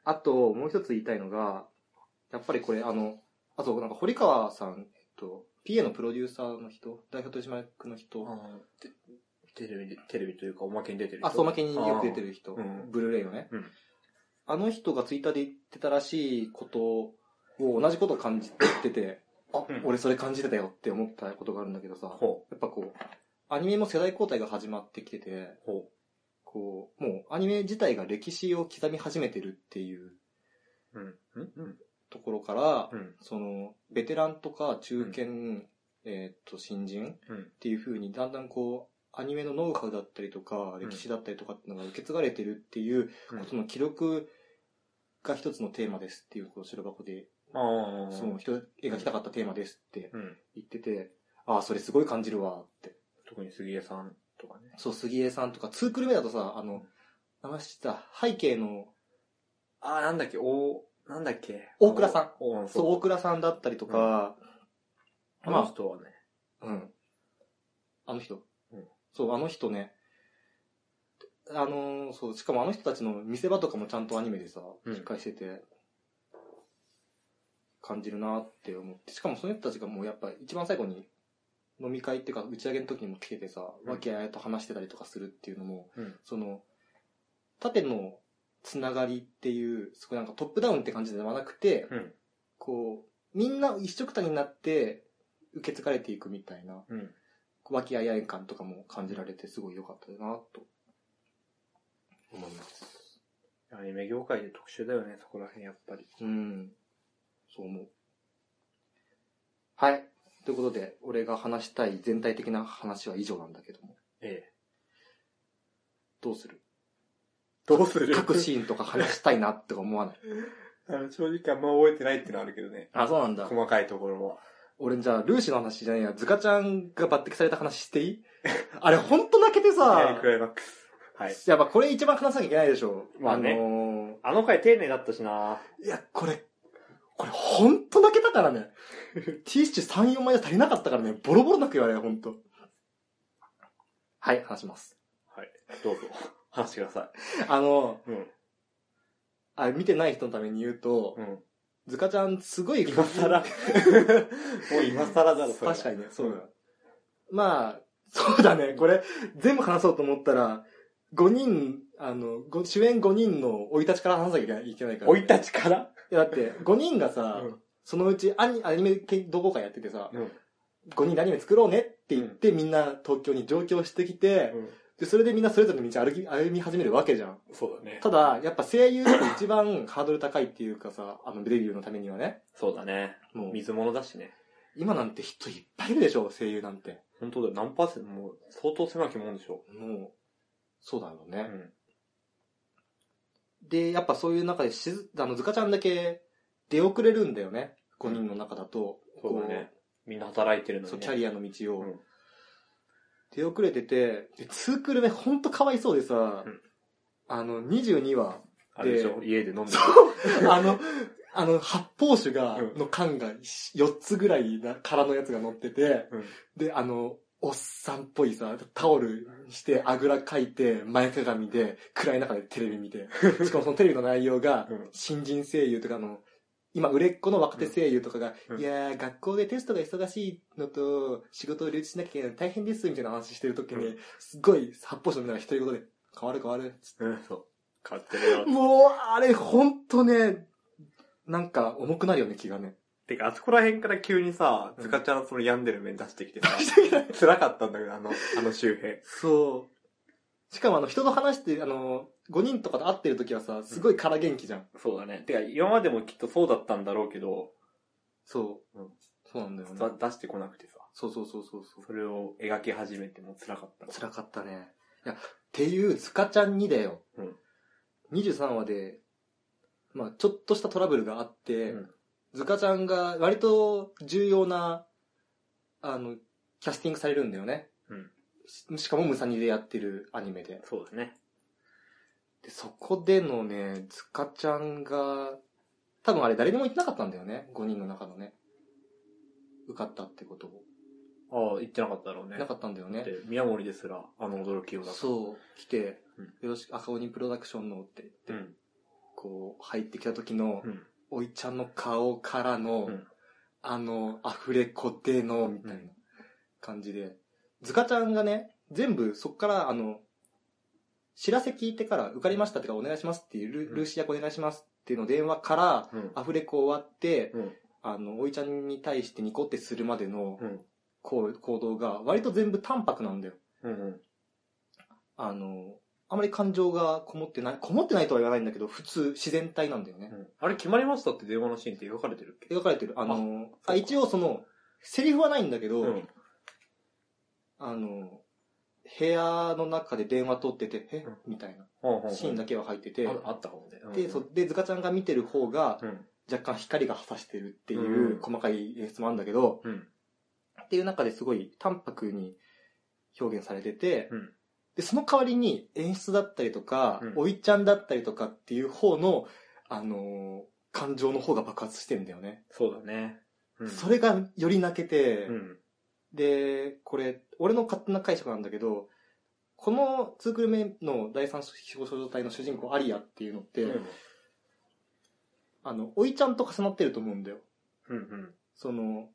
あと、もう一つ言いたいのが、やっぱりこれ、あの、あと、なんか、堀川さん、えっと、PA のプロデューサーの人、代表取締役の人、テテレビで、テレビというかおまけに出てる人。あ、そう、おまけによく出てる人、うん。ブルーレイのね、うん。あの人がツイッターで言ってたらしいことを、同じことを感じてて、あ、うん。俺それ感じてたよって思ったことがあるんだけどさ、ほやっぱこう、アニメも世代交代が始まってきてて、こう、もうアニメ自体が歴史を刻み始めてるっていうう。うん。うんうん。ところから、うん。その、ベテランとか中堅、えーっと、新人うん。っていう風にだんだんこう、アニメのノウハウだったりとか、歴史だったりとかっていうのが受け継がれてるっていう、うんその記録が一つのテーマですっていう、こう、白箱で。その人描きたかったテーマですってうん。言ってて、ああ、それすごい感じるわって。特に杉江さんとかね。そう、杉江さんとか、ツークル目だとさ、あの、名前知った、背景の、ああ、なんだっけ、おなんだっけ？大倉さんそう。大倉さんだったりとか、あの人はね。うん。あの人、うんそう、あの人ね。あのーそう、しかもあの人たちの見せ場とかもちゃんとアニメでさ、うんしっかりしてて、感じるなって思って。しかもその人たちがもうやっぱ一番最後に飲み会っていうか打ち上げの時にも来ててさ、うん和気あいあいと話してたりとかするっていうのも、うん。その、縦のつながりっていう、すごいなんかトップダウンって感じではなくて、うん。こう、みんな一緒くたになって受け継がれていくみたいな、うん。和気あいあい感とかも感じられてすごい良かったなと思います。アニメ業界で特殊だよね、そこら辺やっぱり。うん。そう思う。はい。ということで、俺が話したい全体的な話は以上なんだけども。ええ。どうする？どうする？各シーンとか話したいなって思わない？[LAUGHS] あの、正直あんま覚えてないってのはあるけどね。あ、そうなんだ。細かいところは。俺じゃあ、ルーシーの話じゃねえや、ズカちゃんが抜擢された話していい？[LAUGHS] あれほんと泣けてさク、ライマックス。はい。やっぱこれ一番話さなきゃいけないでしょ。まあねのあの回丁寧だったしなーいや、これ、これほんと泣けたからね。[LAUGHS] ティッシュ3、4枚じゃ足りなかったからね、ボロボロ泣くよ、あれ、ほんと。はい、話します。はい。どうぞ。話してくださあの、い。うん。あ見てない人のために言うと、うん。ズカちゃんすごい今更？[LAUGHS] もう今更だろ、それは確かにね、そうだ。まあ、そうだね、これ、全部話そうと思ったら、5人、あの、ご主演5人の生い立ちから話さなきゃいけないから。生い立ちから？いやだって、5人がさ、うんそのうちアニアニメ系同好会やっててさ、うん。5人でアニメ作ろうねって言って、みんな東京に上京してきて、で、それでみんなそれぞれの道歩き、歩み始めるわけじゃん。そうだね。ただ、やっぱ声優って一番ハードル高いっていうかさ、あの、デビューのためにはね。そうだね。もう、水物だしね。今なんて人いっぱいいるでしょ、声優なんて。本当だよ。何パーセントもう相当狭きもんでしょ。もう、そうだよね。うん。で、やっぱそういう中でしず、あの、ズカちゃんだけ出遅れるんだよね。5人の中だと。そうだね。みんな働いてるのにね。キャリアの道を。うん出遅れてて、で、ツークール目ほんとかわいそうでさ、うん。あの、22話、あれでしょ？家で飲んであの、あの、発泡酒が、うん。の缶が4つぐらいな空のやつが乗ってて、うん。で、あの、おっさんっぽいさ、タオルして、あぐらかいて、前かがみで、暗い中でテレビ見て。しかもそのテレビの内容がうん、新人声優とかあの、今売れっ子の若手声優とかが、うんいやー、学校でテストが忙しいのと、仕事を両立しなきゃいけないの大変です、みたいな話してる時に、うんすっごい発泡酒飲みながら独り言で、変わる変わる、つってうん、そう。変わってるよ。もう、あれ、ほんとね、なんか、重くなるよね、気がね。てか、あそこら辺から急にさ、うんズカちゃんのその病んでる面出してきてさ、[LAUGHS] 辛かったんだけど、あの、あの周辺。そう。しかも、あの、人と話して、あの、5人とかと会ってる時はさ、すごい空元気じゃん。そうだね。てか、今までもきっとそうだったんだろうけど、そう。うんそうなんだよね。だ出してこなくてさ、そうそうそうそうそう。それを描き始めても辛かった。辛かったね。いや、っていう、スカちゃんにだよ。うん23話で、まあちょっとしたトラブルがあって、うんズカちゃんが割と重要な、あの、キャスティングされるんだよね。うんししかもムサニでやってるアニメで。そうだね。で、そこでのね、ズカちゃんが、多分あれ誰にも言ってなかったんだよね。5人の中のね。受かったってことを。ああ、言ってなかったろうね。なかったんだよね。で、宮森ですら、あの驚きをだ。そう、来て、うんよろしく、赤鬼プロダクションのって言って、うん。こう、入ってきた時の、うん。おいちゃんの顔からの、うんあの、溢れこでの、みたいなうん感じで、ズカちゃんがね、全部そっから、あの、知らせ聞いてから、受かりましたってかお願いしますっていう、ルうんルーシー役お願いしますっていうの電話から、うん。アフレコ終わって、うん。あの、おいちゃんに対してニコってするまでのうん。こう行動が、割と全部淡白なんだよ。うん。うん。あの、あまり感情がこもってない、こもってないとは言わないんだけど、普通、自然体なんだよね。あれ決まりましたって電話のシーンって描かれてるっけ？描かれてる。あの、ああ一応その、セリフはないんだけど、うん。あの、部屋の中で電話取ってて、え？うんみたいなシーンだけは入ってて、ああったかもね。うんで、そで、ズカちゃんが見てる方がうん。若干光が差してるっていう細かい演出もあるんだけど、うん。っていう中ですごい淡白に表現されてて、うんで、その代わりに演出だったりとか、うんおいちゃんだったりとかっていう方の、あのー感情の方が爆発してんだよね。そうだね。うん。それがより泣けて、うん。で、これ、俺の勝手な解釈なんだけど、このツークルメの第三表彰体の主人公アリアっていうのって、うん。あの、おいちゃんと重なってると思うんだよ。うん。うん。その、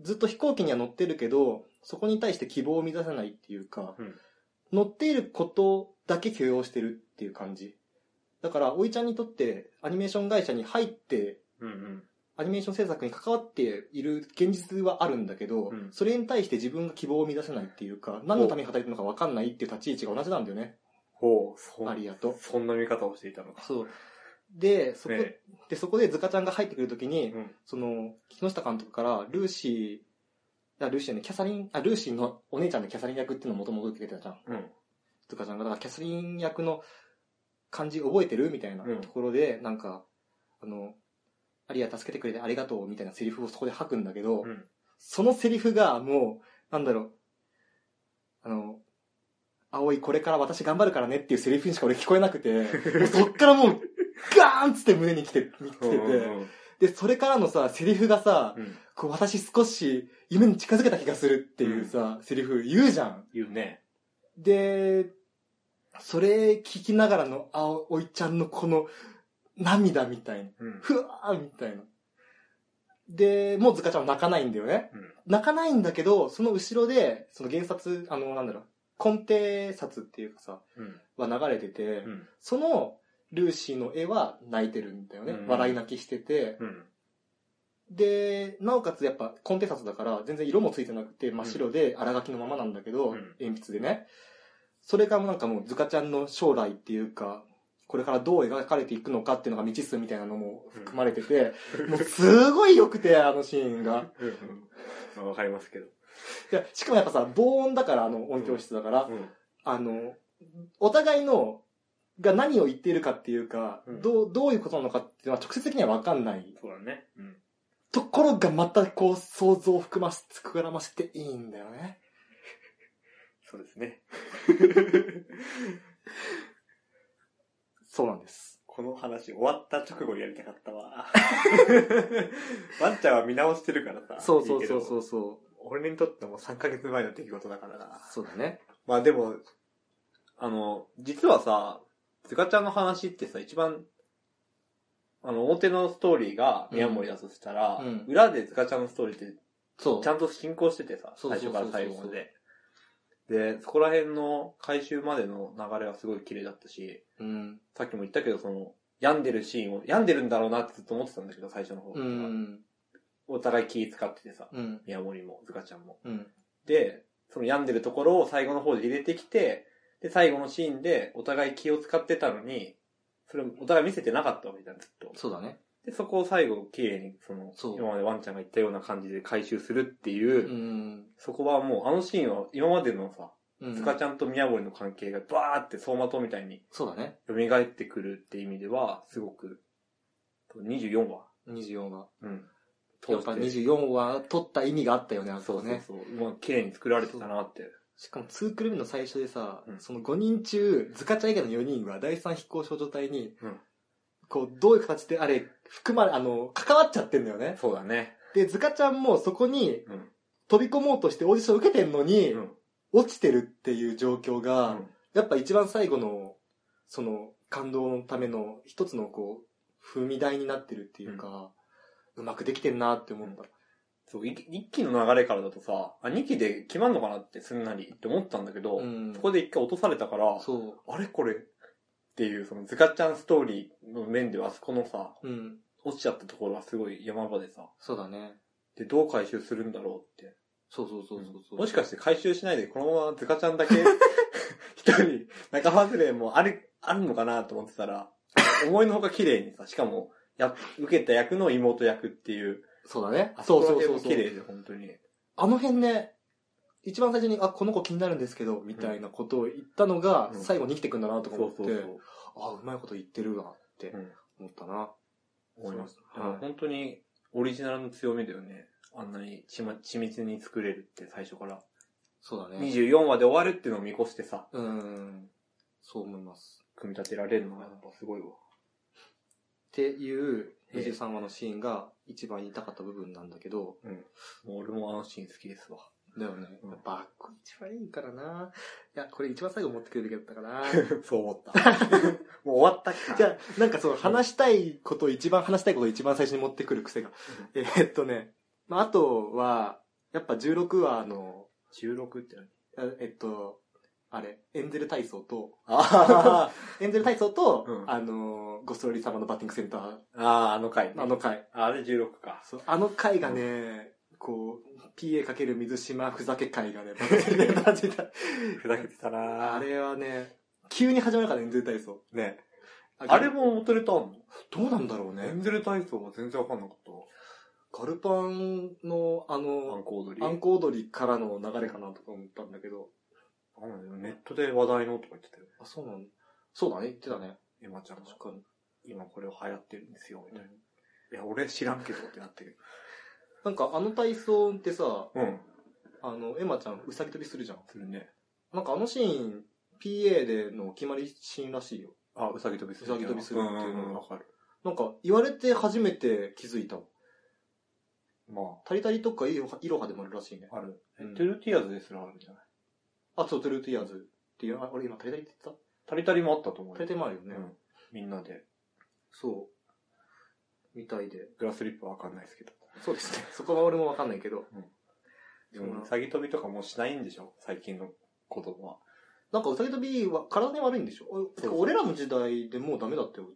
ずっと飛行機には乗ってるけど、そこに対して希望を満たせないっていうか、うん乗っていることだけ許容してるっていう感じ。だから、おいちゃんにとってアニメーション会社に入って、うん。うん。アニメーション制作に関わっている現実はあるんだけど、うんそれに対して自分が希望を満たせないっていうか、何のために働いてるのか分かんないっていう立ち位置が同じなんだよね、ほう、そアリアと。そんな見方をしていたのか。そう。で、そこ、えで、そこでズカちゃんが入ってくるときに、うん。その、木下監督から、ルーシー、いや、ルーシーね、キャサリン、あ、ルーシーのお姉ちゃんのキャサリン役っていうのをもともと受けてたじゃん。うん。ズカちゃんが、だからキャサリン役の感じ覚えてるみたいなうんところで、なんか、あの、アリア助けてくれてありがとうみたいなセリフをそこで吐くんだけど、うん。そのセリフがもう、なんだろう、あの、葵これから私頑張るからねっていうセリフにしか俺聞こえなくて、[LAUGHS] もうそっからもう、ガーンっつって胸に来て、来てて、で、それからのさ、セリフがさ、うん。こう私少し夢に近づけた気がするっていうさ、セリフ言うじゃん。言うね。で、それ聞きながらの、あおいちゃんのこの涙みたいな。うん。ふわーみたいな。で、もうズカちゃんは泣かないんだよね。うん。泣かないんだけど、その後ろで、その原冊、あの、なんだろう、根底札っていうかさ、うん。は流れてて、うん。そのルーシーの絵は泣いてるんだよね。うん笑い泣きしてて。うん。で、なおかつやっぱコンテ札だから全然色もついてなくて真っ白で荒書きのままなんだけど、うん鉛筆でね。それがなんかもうズカちゃんの将来っていうか、これからどう描かれていくのかっていうのが未知数みたいなのも含まれてて、もうすごい良くて、あのシーンが。うん。まあわかりますけど。いや、しかもやっぱさ、防音だから、あの、音響室だから、うん。あの、お互いの、が何を言っているかっていうか、うんどう、どういうことなのかっていうのは直接的には分かんない。そうだね。うん。ところがまたこう、想像を含ませ、膨らませていいんだよね。そうですね。[LAUGHS] そうなんです。この話終わった直後にやりたかったわ。[LAUGHS] ワンちゃんは見直してるからさ。そうそうそうそうそ俺にとっても3ヶ月前の出来事だからなう。。そうだね。まあでも、あの、実はさ、ズカちゃんの話ってさ、一番、あの、表のストーリーが宮森だとしたら、うん裏でズカちゃんのストーリーってそう。ちゃんと進行しててさ、そうそうそうそう最初から最後まで。で、そこら辺の回収までの流れはすごい綺麗だったし、うん。さっきも言ったけど、その、病んでるシーンを、病んでるんだろうなってずっと思ってたんだけど、最初の方うはん。お互い気使っててさ、うん。宮森も、ズカちゃんも。うん。で、その病んでるところを最後の方で入れてきて、で、最後のシーンでお互い気を使ってたのに、それをお互い見せてなかったわけじゃん、ずっと。そうだね。で、そこを最後、綺麗に、その、そう今までワンちゃんが言ったような感じで回収するっていう、うん。そこはもう、あのシーンは今までのさ、うん。スカちゃんと宮森の関係がバーって走馬灯みたいにそうだね。蘇ってくるって意味では、すごく、24話。24話。うん。やっぱ24話取った意味があったよね、あそこね。そうそうそう。まあ、綺麗に作られてたなって。しかも2クルーの最初でさ、うんその5人中、ズカちゃん以外の4人は第三飛行少女隊に、うんこう、どういう形であれ、含まれ、あの、関わっちゃってんだよね。そうだね。で、ズカちゃんもそこにうん。飛び込もうとしてオーディション受けてんのに、うん。落ちてるっていう状況が、うんやっぱ一番最後の、その、感動のための一つのこう、踏み台になってるっていうか、うまくできてんなって思った。そう、い一期の流れからだとさ、あ、二期で決まんのかなってすんなりって思ったんだけど、うんそこで一回落とされたから、そあれこれっていう、そのズカちゃんストーリーの面ではあそこのさ、う。うん。落ちちゃったところはすごい山場でさ、そうだね。で、どう回収するんだろうって。そうそうそうそうそう。もしかして回収しないでこのままズカちゃんだけ [LAUGHS] 一人仲間連れもある、あるのかなと思ってたら、思いのほか綺麗にさ、しかも、や、受けた役の妹役っていう、そうだね。あそそうそううそう綺麗で、本当に。あの辺ね、一番最初に、あ、この子気になるんですけど、みたいなことを言ったのが、うん最後に生きてくんだなとかそ思って、うそうそう。あ、うまいこと言ってるわってうん思ったな。思います。そうはい本当にオリジナルの強みだよね。あんなにちま緻密に作れるって最初から。そうだね。24話で終わるっていうのを見越してさ、うーん。そう思います。組み立てられるのがやっぱすごいわ。っていうええ23話のシーンが一番言いたかった部分なんだけど、もう俺もあのシーン好きですわ。だよね。うんやっぱ、あっこ一番いいからな。いや、これ一番最後持ってくるべきだったかな。[LAUGHS] そう思った。[LAUGHS] もう終わったか。じゃあ、なんかその話したいことを一番話したいことを一番最初に持ってくる癖が。えーっとね、まあ、あとは、やっぱ16話の、16って何？あえっと、あれ、エンゼル体操と、あ [LAUGHS] エンゼル体操と、うんあの、ゴスロリ様のバッティングセンター、あ、ああ、あの回ね。あの回。あれ16か。そうあの回がね、こう、PA かける水島ふざけ回がね、マジでマジでふざけてたなあれはね、急に始まるから、エンゼル体操。ね。あれも元ネタあんの？どうなんだろうね。エンゼル体操は全然わかんなかったわ。ガルパンの、あアンの、コ踊り。アンコ踊りからの流れかなとか思ったんだけど。あのネットで話題のとか言ってたよ。あ、そうなんそうだね、言ってたね。エマちゃんが確かに。今これを流行ってるんですよ、みたいな。いや、俺知らんけどってなってる。なんかあの体操ってさ、うん。あの、エマちゃんうさぎ跳びするじゃん。するね。なんかあのシーン、PA での決まりシーンらしいよ。あ、うさぎ跳びする。うさぎ跳びするっていうのんんんわかる。なんか言われて初めて気づいたわ。まタリタリとかイロハイロハでもあるらしいね。あ、ある。うんトゥルーティアーズですらあるんじゃない？あ、そう、トゥルーティアーズっていう、あ、俺今タリタリって言ってタリタリもあったと思うよ。たタリタリもあるよね。うん。みんなで。そう。みたいで。グラスリップはわかんないですけど。そうですね。そこは俺もわかんないけど。でも、うさぎ跳びとかもうしないんでしょ？最近の子供は。なんかうさぎ跳びは体に悪いんでしょ？俺らの時代でもうダメだったよ。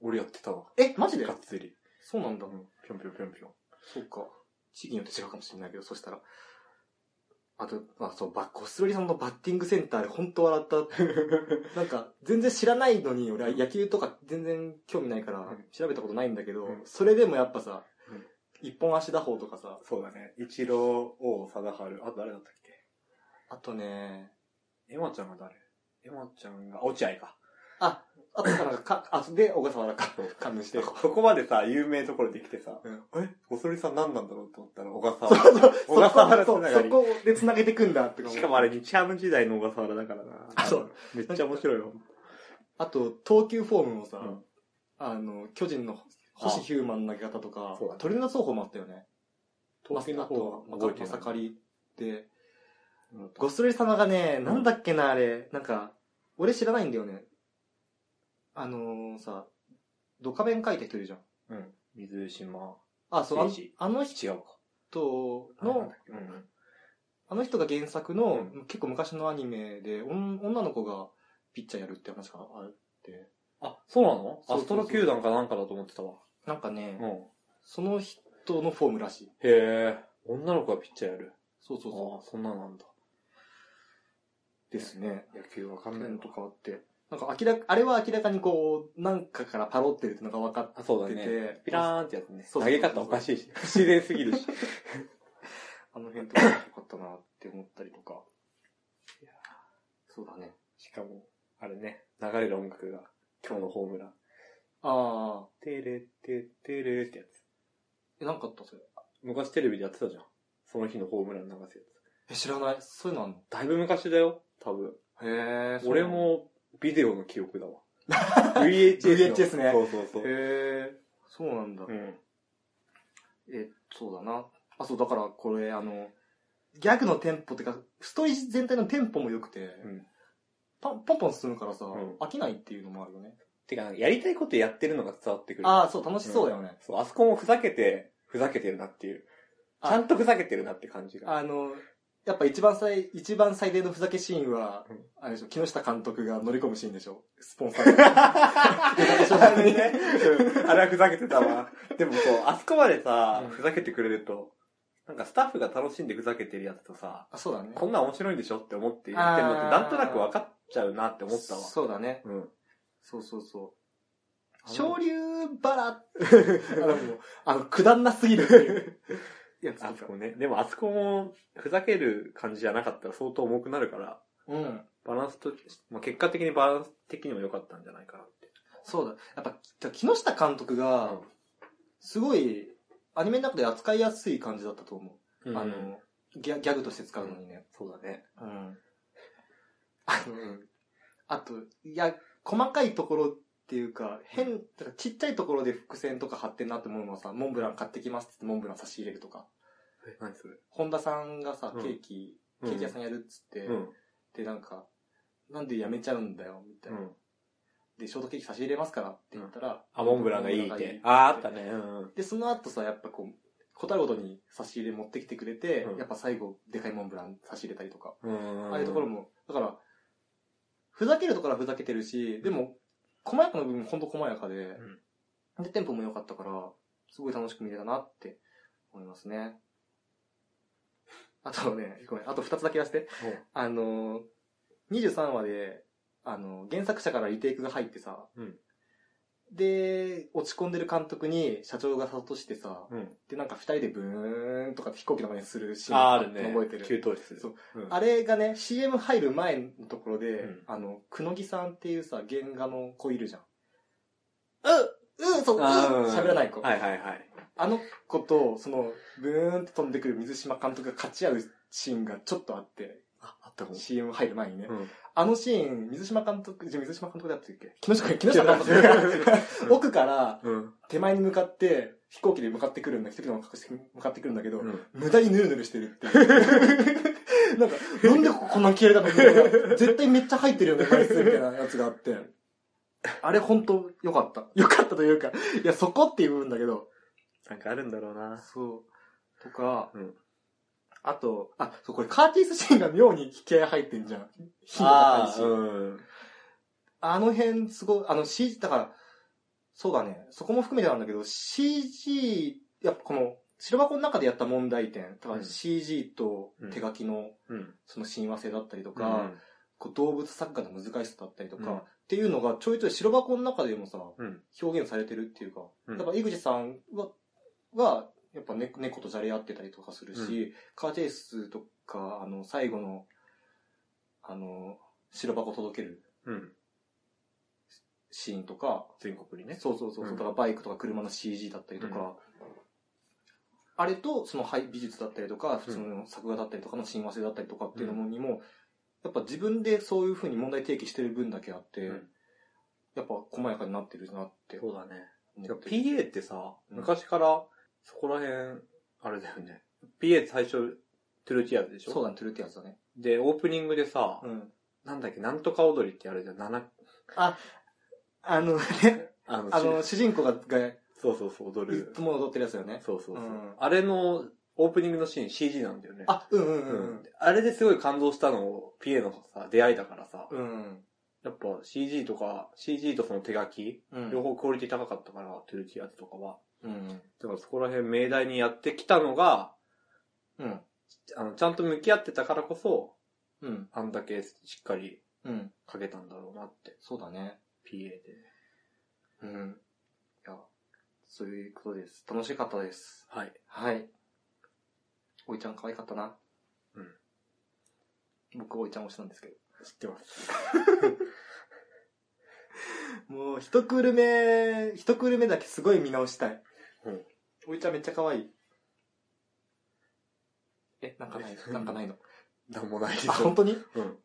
俺やってた？わ。え、マジで？がっつり。そうなんだう。ん。ぴょんぴょんぴょんぴょん。そうか。地域によって違うかもしれないけど、そしたら。あと、まあそう、バコスロリさんのバッティングセンターで本当笑った。[LAUGHS] なんか、全然知らないのに、俺は野球とか全然興味ないからうん、調べたことないんだけど、うんそれでもやっぱさ、うん一本足打法とかさ。そうだね。一郎、王貞治。あと誰だったっけ？あとね、エマちゃんが誰？エマちゃんが、落合か。あ、あとなんか、か、あ、で、小笠原か。関連して。そこまでさ、有名ところで来てさ、うんえ、おそりさん何なんだろうと思ったら、小笠そう原。そう、小笠原つながりそこで繋げてくんだってしかもあれ、日ハム時代の小笠原だからな。あそう。めっちゃ面白いよ。あと、投球フォームもさ、うんあの、巨人の星ヒューマンの投げ方とかそうだね、鳥の奏法もあったよね。投球の方はあと覚えてないまさかりで、うんゴスロリ様がね、なんだっけな、あれ、なんか、俺知らないんだよね。あのー、さ、ドカベン書いた人いるじゃん。うん。水島。あ、そう、あの。人の。あの人が原作の、う結構昔のアニメで、女の子がピッチャーやるって話があって、あ、そうなの？アストロ球団かなんかだと思ってたわ。なんかね、うん。その人のフォームらしい。へえ。女の子がピッチャーやる。そうそうそああ、そんななんだ。う。ですね。野球わかんないのとかあって。なんか明らか、あれは明らかにこう、なんかからパロってるってのが分かっあ、そうだてねて。、ピラーンってやつね。そう投げ方おかしいし。不自然すぎるし。[LAUGHS] あの辺とか良かったなって思ったりとか。いやそうだね。しかも、あれね、流れる音楽が、今日のホームラン。ああ、てれてってれってやつ。え、なんかあったそれ。昔テレビでやってたじゃん。その日のホームラン流すやつ。え、知らない。そういうのあんの？だいぶ昔だよ、多分。へえ。俺。も、ビデオの記憶だわ。[LAUGHS] VHS の。VHS ねそうそうそう。へえ。そうなんだ。うん。え、そうだな。あ、そう、だからこれ、あの、ギャグのテンポってか、ストーリー全体のテンポも良くて、うん。パンポンポン進むからさ、ん飽きないっていうのもあるよね。てか、やりたいことやってるのが伝わってくる。ああ、そう、楽しそうだよね。そう、あそこもふざけて、ふざけてるなっていう。あちゃんとふざけてるなって感じが。あの、やっぱ一番最、一番最低のふざけシーンは、うんあれでしょ、木下監督が乗り込むシーンでしょ。スポンサーが。[LAUGHS] あれね、うんあれはふざけてたわ。でもこう、あそこまでさうん、ふざけてくれると、なんかスタッフが楽しんでふざけてるやつとさ、あ、そうだね。こんなん面白いんでしょって思って言ってるのって、なんとなく分かっちゃうなって思ったわ。そうだね。うん。そうそうそう。昇竜バラあの、も [LAUGHS] うあの、くだんなすぎるっていう [LAUGHS] や。あそこね。でもあそこも、ふざける感じじゃなかったら相当重くなるから、うん。バランスと、まあ、結果的にバランス的にも良かったんじゃないかなって。そうだ。やっぱ、木下監督が、すごい、アニメの中で扱いやすい感じだったと思う。うんあの、ギャギャグとして使うのにね。そうだね。うん。あの、あと、いや、細かいところっていうか、変、だからちっちゃいところで伏線とか貼ってんなって思うのはさ、モンブラン買ってきますって言ってモンブラン差し入れるとか。え、何それ？本田さんがさ、うんケーキ、ケーキ屋さんやるっつって、うん。で、なんか、なんでやめちゃうんだよ、みたいうな。ん。で、ショートケーキ差し入れますからって言ったら、あ、モンブランがいいって。ああ、あったね。うん。で、その後さ、やっぱこう、答えごとに差し入れ持ってきてくれて、うんやっぱ最後、でかいモンブラン差し入れたりとか。うん。ああいうところも、だから、ふざけるところはふざけてるし、でも、細やかな部分ほんと細やかで、で、テンポも良かったから、すごい楽しく見れたなって思いますね。あとね、ごめん、あと二つだけ言わせて。あの、23話で、あの、原作者からリテイクが入ってさ、うんで、落ち込んでる監督に社長が諭してさ、うん。で、なんか二人でブーンとか飛行機の真似するシーンああ、あるね。覚えてる？給湯室。そう。うん。あれがね、CM 入る前のところで、うんあの、くのぎさんっていうさ、原画の子いるじゃん。ううん、そう、うん、喋らない子。はいはいはい。あの子と、その、ブーンって飛んでくる水島監督が勝ち合うシーンがちょっとあって、あ、あったかも。CM 入る前にね。うん。あのシーン、水島監督、じゃあ水島監督だったっけ？木下、木下監督が [LAUGHS] 奥からうん。手前に向かって、飛行機で向かってくるんだ、一人で向かってくるんだけど、うん。無駄にヌルヌルしてるっていう。[LAUGHS] なんか、なんでこんな消えたの？絶対めっちゃ入ってるよね、回数みたいなやつがあって。あれ本当良かった。良かったというか、いや、そこっていう部分だけど、なんかあるんだろうな。そう。とか、うんあと、あ、そう、これカーティスシーンが妙に引き合い入ってんじゃん。火の高いし。うん。あの辺すごい、あの CG、だから、そうだね、そこも含めてなんだけど、CG、やっぱこの、白箱の中でやった問題点、だからうん CG と手書きのうん。その親和性だったりととか、こう動物作家の難しさだったりとか、うんっていうのがちょいちょい白箱の中でもさ、うん。表現されてるっていうか、うんだから井口さんは、は、やっぱ猫猫とじゃれ合ってたりとかするし、カーチェイスとか、あの、最後の、あの、白箱届けるうん。シーンとか、全国にね。そうそうそう、うん。だからバイクとか車の CG だったりとか、あれとそのはい美術だったりとか、普通の作画だったりとかの親和性だったりとかっていうのにも、やっぱ自分でそういう風に問題提起してる分だけあって、うん。やっぱ細やかになってるなってそうだね。PA ってさ、うん。昔からそこら辺、あれだよね。PA 最初、トゥルーティアーズでしょ？そうだね、トゥルーってやつだね。で、オープニングでさ、うん。なんだっけ、なんとか踊りってあるじゃん。七あ、あのね、[LAUGHS] あの、あの、主人公が、そうそうそう、踊るつ。も踊ってるやつだよね。そうそうそう。うんあれの、オープニングのシーン CG なんだよね。あ、うんうんううんん。あれですごい感動したの、PA のさ、出会いだからさ、うん。うん。やっぱ CG とか、CG とその手書き、うん。両方クオリティ高かったから、トゥルティアーズとかは。うん。だからそこら辺命題にやってきたのが、うん。あの、ちゃんと向き合ってたからこそ、うん。あんだけしっかりうん。書けたんだろうなって、そうだね。PA で。うん。いや、そういうことです。楽しかったです。はい。はい。おいちゃん可愛かったな。うん。僕、おいちゃん推しなんですけど。知ってます。[LAUGHS] もう、一クール目、一クール目だけすごい見直したい。うん。おいちゃんめっちゃ可愛い。え、なんかない、なんかないの？[LAUGHS] なんもないでしあ、本ょ。当に？うん。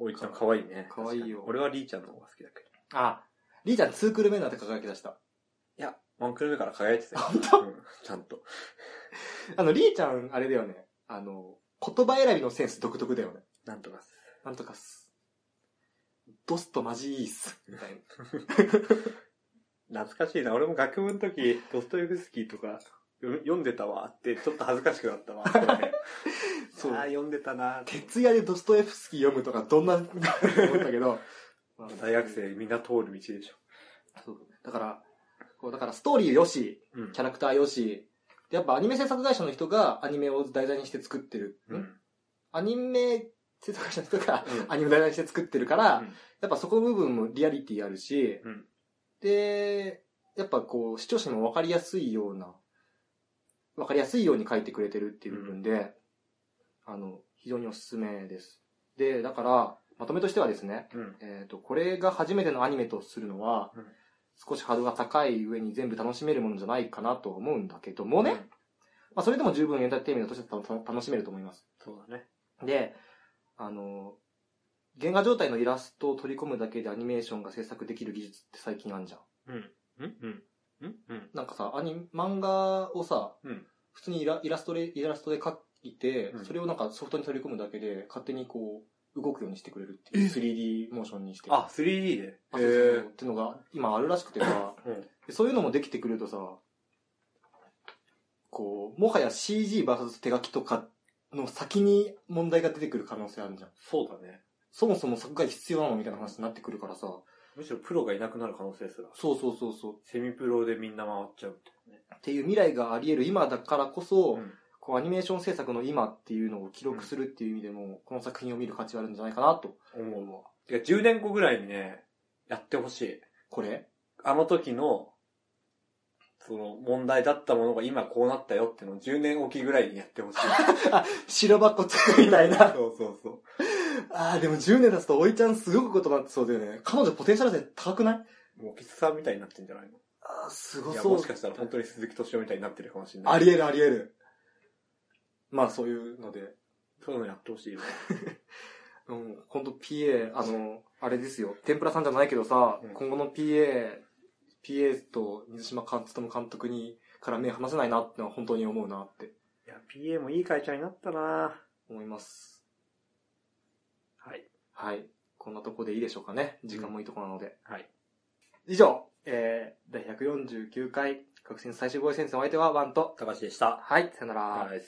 おいちゃん可愛いね。可愛いよ俺はリーちゃんの方が好きだけど。あ、リーちゃんツークール目になって輝き出した。いや、ワンクール目から輝いてたよ。本当？うん。ちゃんと。あの、リーちゃん、あれだよね。あの、言葉選びのセンス独特だよね。なんとかす。なんとかっす。ドスとマジいいっす。みたいな。[LAUGHS] 懐かしいな。俺も学部の時、ドストエフスキーとか読読んでたわ。って、ちょっと恥ずかしくなったわ。[LAUGHS] そう。ああ、読んでたな。徹夜でドストエフスキー読むとかどんな、思ったけど。ま [LAUGHS] あ大学生みんな通る道でしょ。そうだから、こうだからストーリーよし、うん。キャラクターよし、でやっぱアニメ制作会社の人がアニメを題材にして作ってる。うん。んアニメ制作会社の人がうん。アニメを題材にして作ってるから、うん。やっぱそこの部分もリアリティあるし、うんで、やっぱこう視聴者にも分かりやすいような、分かりやすいように書いてくれてるっていう部分で、あの、非常におすすめです。で、だから、まとめとしてはですね、うん。えっ、と、これが初めてのアニメとするのは、うん少しハードルが高い上に全部楽しめるものじゃないかなとは思うんだけどもね、まあそれでも十分エンターテインメントとしてた楽しめると思います。そうだね。で、あの、原画状態のイラストを取り込むだけでアニメーションが制作できる技術って最近あんじゃん。うん。うんうん。うんうん。なんかさ、アニ、漫画をさ、うん普通にイライラストで、イラストで描いて、うんそれをなんかソフトに取り込むだけで、勝手にこう、動くようにしてくれるっていう。3D モーションにして。あ、3D で。あ、そうそうそうってのが今あるらしくてさ、うん。でそういうのもできてくるとさ、こう、もはや CGVS 手書きとかの先に問題が出てくる可能性あるじゃん。そうだね。そもそも作画必要なのみたいな話になってくるからさ、むしろプロがいなくなる可能性すら。そうそうそうそう。セミプロでみんな回っちゃうってね。っていう未来があり得る今だからこそ、うんこうアニメーション制作の今っていうのを記録するっていう意味でも、この作品を見る価値はあるんじゃないかなと。思うわ。てか10年後ぐらいにね、やってほしい。これ？あの時の、その問題だったものが今こうなったよっていうのを10年おきぐらいにやってほしい。[LAUGHS] 白箱つくみたいな。そうそうそう。ああ、でも10年経つとおいちゃんすごくことになってそうだよね。彼女ポテンシャル性高くない？もうキスさんみたいになってんじゃないの？ああ、すごいや、そう。もしかしたら本当に鈴木敏夫みたいになってるかもしれない。あり得るあり得る。まあそういうので、そういうのやってほしいよ。[LAUGHS] うん、ほんと PA、あの、あれですよ。天ぷらさんじゃないけどさ、うん今後の PA、PA と水島監督監督にから目離せないなってのは本当に思うなっていや、PA もいい会社になったな思います。はい。はい。こんなとこでいいでしょうかね。時間もいいとこなので。はい。以上、えー、第149回、学生最終防衛戦線お相手はワンと、高橋でした。はい、さよなら。はい。